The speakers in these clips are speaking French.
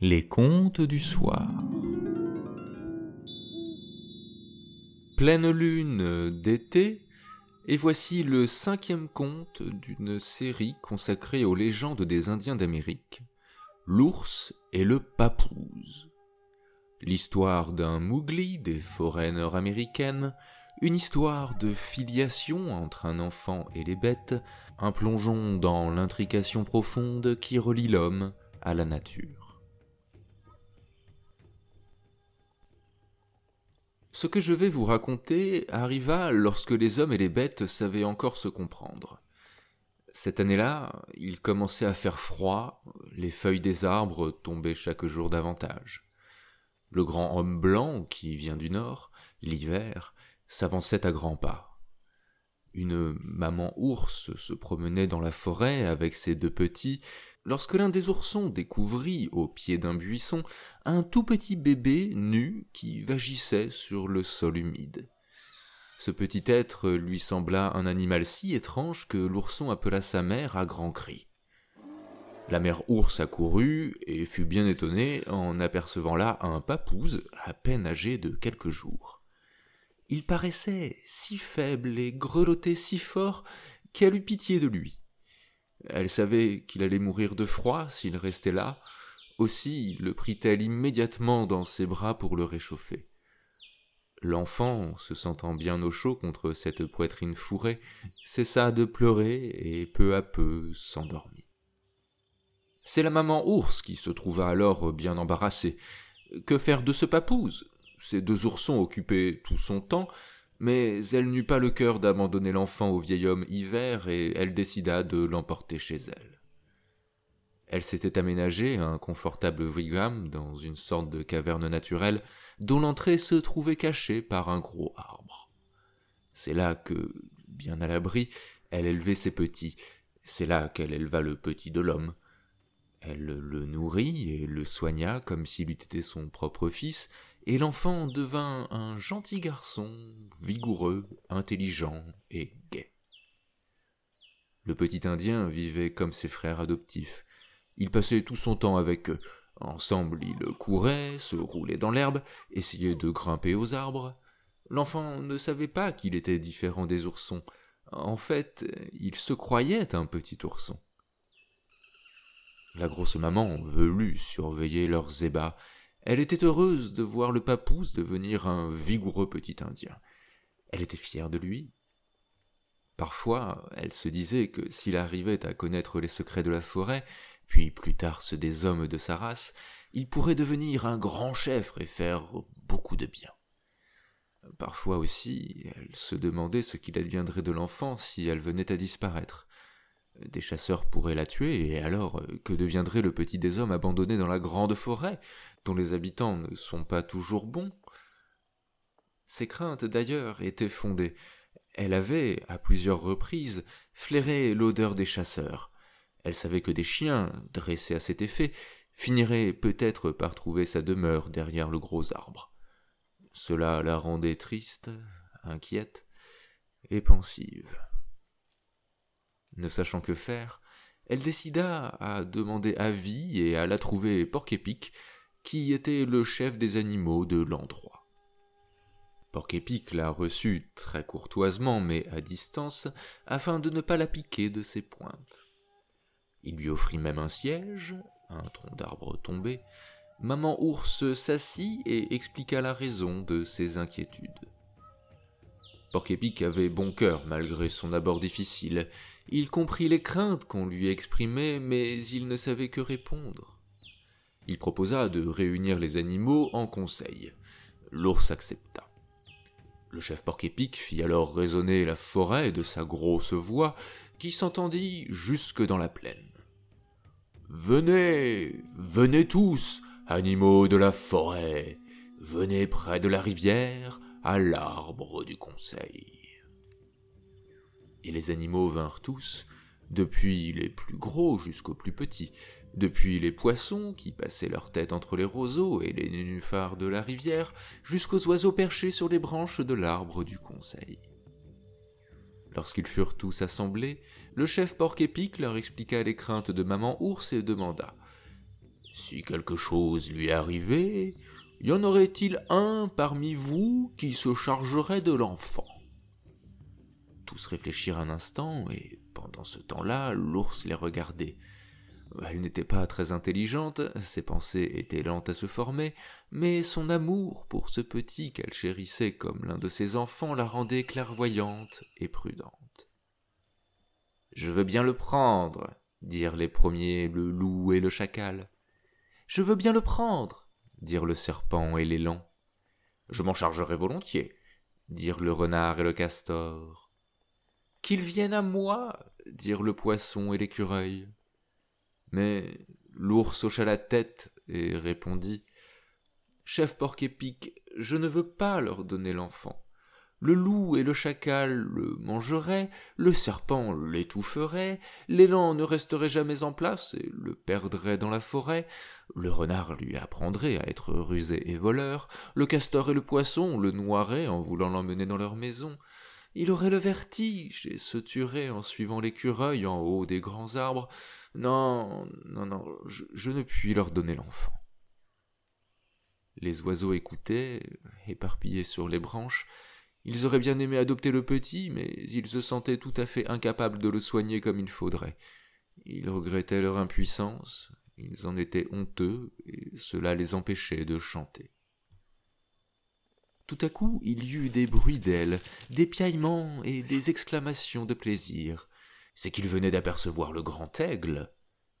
Les contes du soir. Pleine lune d'été, et voici le cinquième conte d'une série consacrée aux légendes des Indiens d'Amérique, l'ours et le papouze. L'histoire d'un Mougli des forêts nord-américaines, une histoire de filiation entre un enfant et les bêtes, un plongeon dans l'intrication profonde qui relie l'homme à la nature. Ce que je vais vous raconter arriva lorsque les hommes et les bêtes savaient encore se comprendre. Cette année-là, il commençait à faire froid, les feuilles des arbres tombaient chaque jour davantage. Le grand homme blanc, qui vient du nord, l'hiver, s'avançait à grands pas. Une maman ours se promenait dans la forêt avec ses deux petits, lorsque l'un des oursons découvrit, au pied d'un buisson, un tout petit bébé nu qui vagissait sur le sol humide. Ce petit être lui sembla un animal si étrange que l'ourson appela sa mère à grands cris. La mère ours accourut et fut bien étonnée en apercevant là un papouze à peine âgé de quelques jours. Il paraissait si faible et grelottait si fort qu'elle eut pitié de lui. Elle savait qu'il allait mourir de froid s'il restait là, aussi le prit-elle immédiatement dans ses bras pour le réchauffer. L'enfant, se sentant bien au chaud contre cette poitrine fourrée, cessa de pleurer et peu à peu s'endormit. C'est la maman ours qui se trouva alors bien embarrassée. Que faire de ce papouze? Ces deux oursons occupaient tout son temps, mais elle n'eut pas le cœur d'abandonner l'enfant au vieil homme hiver et elle décida de l'emporter chez elle. Elle s'était aménagée un confortable wigwam dans une sorte de caverne naturelle dont l'entrée se trouvait cachée par un gros arbre. C'est là que, bien à l'abri, elle élevait ses petits, c'est là qu'elle éleva le petit de l'homme. Elle le nourrit et le soigna comme s'il eût été son propre fils, et l'enfant devint un gentil garçon, vigoureux, intelligent et gai. Le petit Indien vivait comme ses frères adoptifs. Il passait tout son temps avec eux. Ensemble, ils couraient, se roulaient dans l'herbe, essayaient de grimper aux arbres. L'enfant ne savait pas qu'il était différent des oursons. En fait, il se croyait un petit ourson. La grosse maman voulut surveiller leurs ébats elle était heureuse de voir le papouze devenir un vigoureux petit Indien. Elle était fière de lui. Parfois, elle se disait que s'il arrivait à connaître les secrets de la forêt, puis plus tard ceux des hommes de sa race, il pourrait devenir un grand chef et faire beaucoup de bien. Parfois aussi, elle se demandait ce qu'il adviendrait de l'enfant si elle venait à disparaître. Des chasseurs pourraient la tuer, et alors que deviendrait le petit des hommes abandonné dans la grande forêt, dont les habitants ne sont pas toujours bons? Ces craintes d'ailleurs étaient fondées. Elle avait, à plusieurs reprises, flairé l'odeur des chasseurs. Elle savait que des chiens, dressés à cet effet, finiraient peut-être par trouver sa demeure derrière le gros arbre. Cela la rendait triste, inquiète et pensive. Ne sachant que faire, elle décida à demander avis et à la trouver porc-épic, qui était le chef des animaux de l'endroit. Porc-Épic la reçut très courtoisement mais à distance, afin de ne pas la piquer de ses pointes. Il lui offrit même un siège, un tronc d'arbre tombé. Maman ours s'assit et expliqua la raison de ses inquiétudes. Porc-Épic avait bon cœur malgré son abord difficile. Il comprit les craintes qu'on lui exprimait, mais il ne savait que répondre. Il proposa de réunir les animaux en conseil. L'ours accepta. Le chef Porc-Épic fit alors résonner la forêt de sa grosse voix qui s'entendit jusque dans la plaine. Venez, venez tous, animaux de la forêt, venez près de la rivière, à l'arbre du conseil. Et les animaux vinrent tous, depuis les plus gros jusqu'aux plus petits, depuis les poissons qui passaient leur tête entre les roseaux et les nénuphars de la rivière, jusqu'aux oiseaux perchés sur les branches de l'arbre du conseil. Lorsqu'ils furent tous assemblés, le chef porc-épic leur expliqua les craintes de maman ours et demanda Si quelque chose lui arrivait, y en aurait-il un parmi vous qui se chargerait de l'enfant? Tous réfléchirent un instant, et pendant ce temps-là, l'ours les regardait. Elle n'était pas très intelligente, ses pensées étaient lentes à se former, mais son amour pour ce petit qu'elle chérissait comme l'un de ses enfants la rendait clairvoyante et prudente. Je veux bien le prendre, dirent les premiers le loup et le chacal. Je veux bien le prendre, dirent le serpent et l'élan. Je m'en chargerai volontiers, dirent le renard et le castor. Qu'il vienne à moi, dirent le poisson et l'écureuil. Mais l'ours hocha la tête et répondit Chef porc-épic, je ne veux pas leur donner l'enfant. Le loup et le chacal le mangeraient, le serpent l'étoufferait, l'élan ne resterait jamais en place et le perdrait dans la forêt, le renard lui apprendrait à être rusé et voleur, le castor et le poisson le noieraient en voulant l'emmener dans leur maison, il aurait le vertige et se tuerait en suivant l'écureuil en haut des grands arbres. Non, non, non, je, ne puis leur donner l'enfant. Les oiseaux écoutaient, éparpillés sur les branches. Ils auraient bien aimé adopter le petit, mais ils se sentaient tout à fait incapables de le soigner comme il faudrait. Ils regrettaient leur impuissance, ils en étaient honteux, et cela les empêchait de chanter. Tout à coup, il y eut des bruits d'ailes, des piaillements et des exclamations de plaisir. C'est qu'il venait d'apercevoir le grand aigle.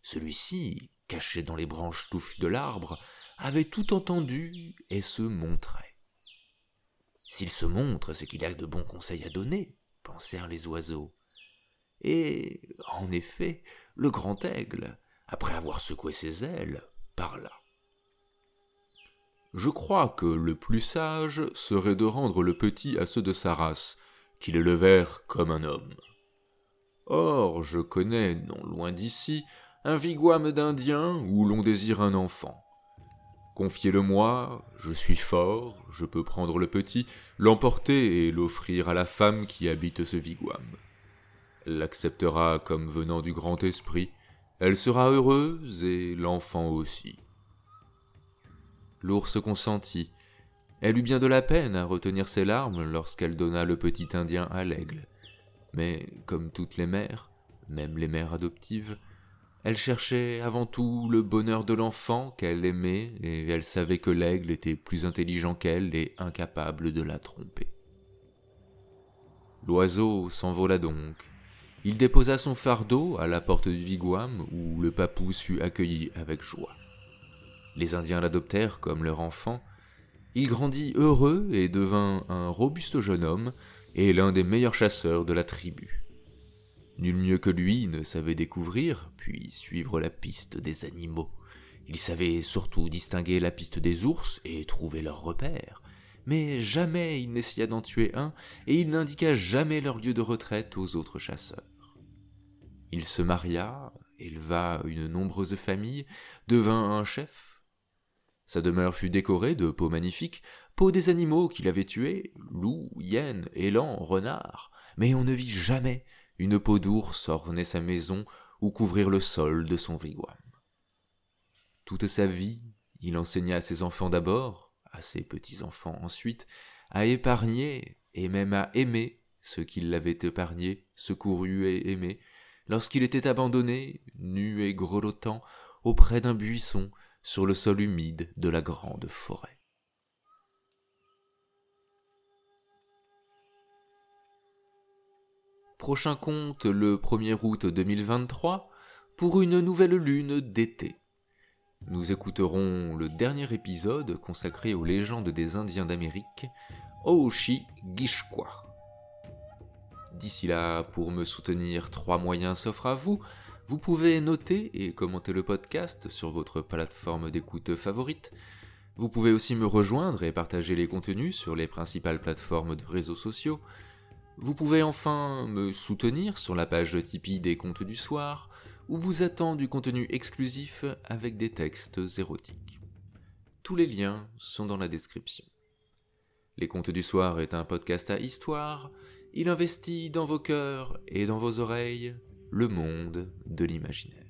Celui-ci, caché dans les branches touffues de l'arbre, avait tout entendu et se montrait. S'il se montre, c'est qu'il a de bons conseils à donner, pensèrent les oiseaux. Et, en effet, le grand aigle, après avoir secoué ses ailes, parla. Je crois que le plus sage serait de rendre le petit à ceux de sa race, qui l'élevèrent comme un homme. Or, je connais, non loin d'ici, un wigwam d'Indiens où l'on désire un enfant. Confiez-le-moi, je suis fort, je peux prendre le petit, l'emporter et l'offrir à la femme qui habite ce wigwam. Elle l'acceptera comme venant du grand esprit, elle sera heureuse et l'enfant aussi. L'ours consentit. Elle eut bien de la peine à retenir ses larmes lorsqu'elle donna le petit Indien à l'aigle. Mais, comme toutes les mères, même les mères adoptives, elle cherchait avant tout le bonheur de l'enfant qu'elle aimait, et elle savait que l'aigle était plus intelligent qu'elle et incapable de la tromper. L'oiseau s'envola donc. Il déposa son fardeau à la porte du wigwam où le papouse fut accueilli avec joie. Les Indiens l'adoptèrent comme leur enfant. Il grandit heureux et devint un robuste jeune homme et l'un des meilleurs chasseurs de la tribu. Nul mieux que lui ne savait découvrir, puis suivre la piste des animaux. Il savait surtout distinguer la piste des ours et trouver leurs repères. Mais jamais il n'essaya d'en tuer un, et il n'indiqua jamais leur lieu de retraite aux autres chasseurs. Il se maria, éleva une nombreuse famille, devint un chef, sa demeure fut décorée de peaux magnifiques, peaux des animaux qu'il avait tués, loups, hyènes, élans, renards, mais on ne vit jamais une peau d'ours orner sa maison ou couvrir le sol de son wigwam. Toute sa vie, il enseigna à ses enfants d'abord, à ses petits-enfants ensuite, à épargner et même à aimer ceux qui l'avaient épargné, secouru et aimé, lorsqu'il était abandonné, nu et grelottant, auprès d'un buisson, sur le sol humide de la grande forêt. Prochain conte le 1er août 2023 pour une nouvelle lune d'été. Nous écouterons le dernier épisode consacré aux légendes des Indiens d'Amérique, Ooshi Gishkwa. D'ici là, pour me soutenir, trois moyens s'offrent à vous. Vous pouvez noter et commenter le podcast sur votre plateforme d'écoute favorite. Vous pouvez aussi me rejoindre et partager les contenus sur les principales plateformes de réseaux sociaux. Vous pouvez enfin me soutenir sur la page Tipeee des Contes du Soir, où vous attend du contenu exclusif avec des textes érotiques. Tous les liens sont dans la description. Les Contes du Soir est un podcast à histoire, il investit dans vos cœurs et dans vos oreilles le monde de l'imaginaire.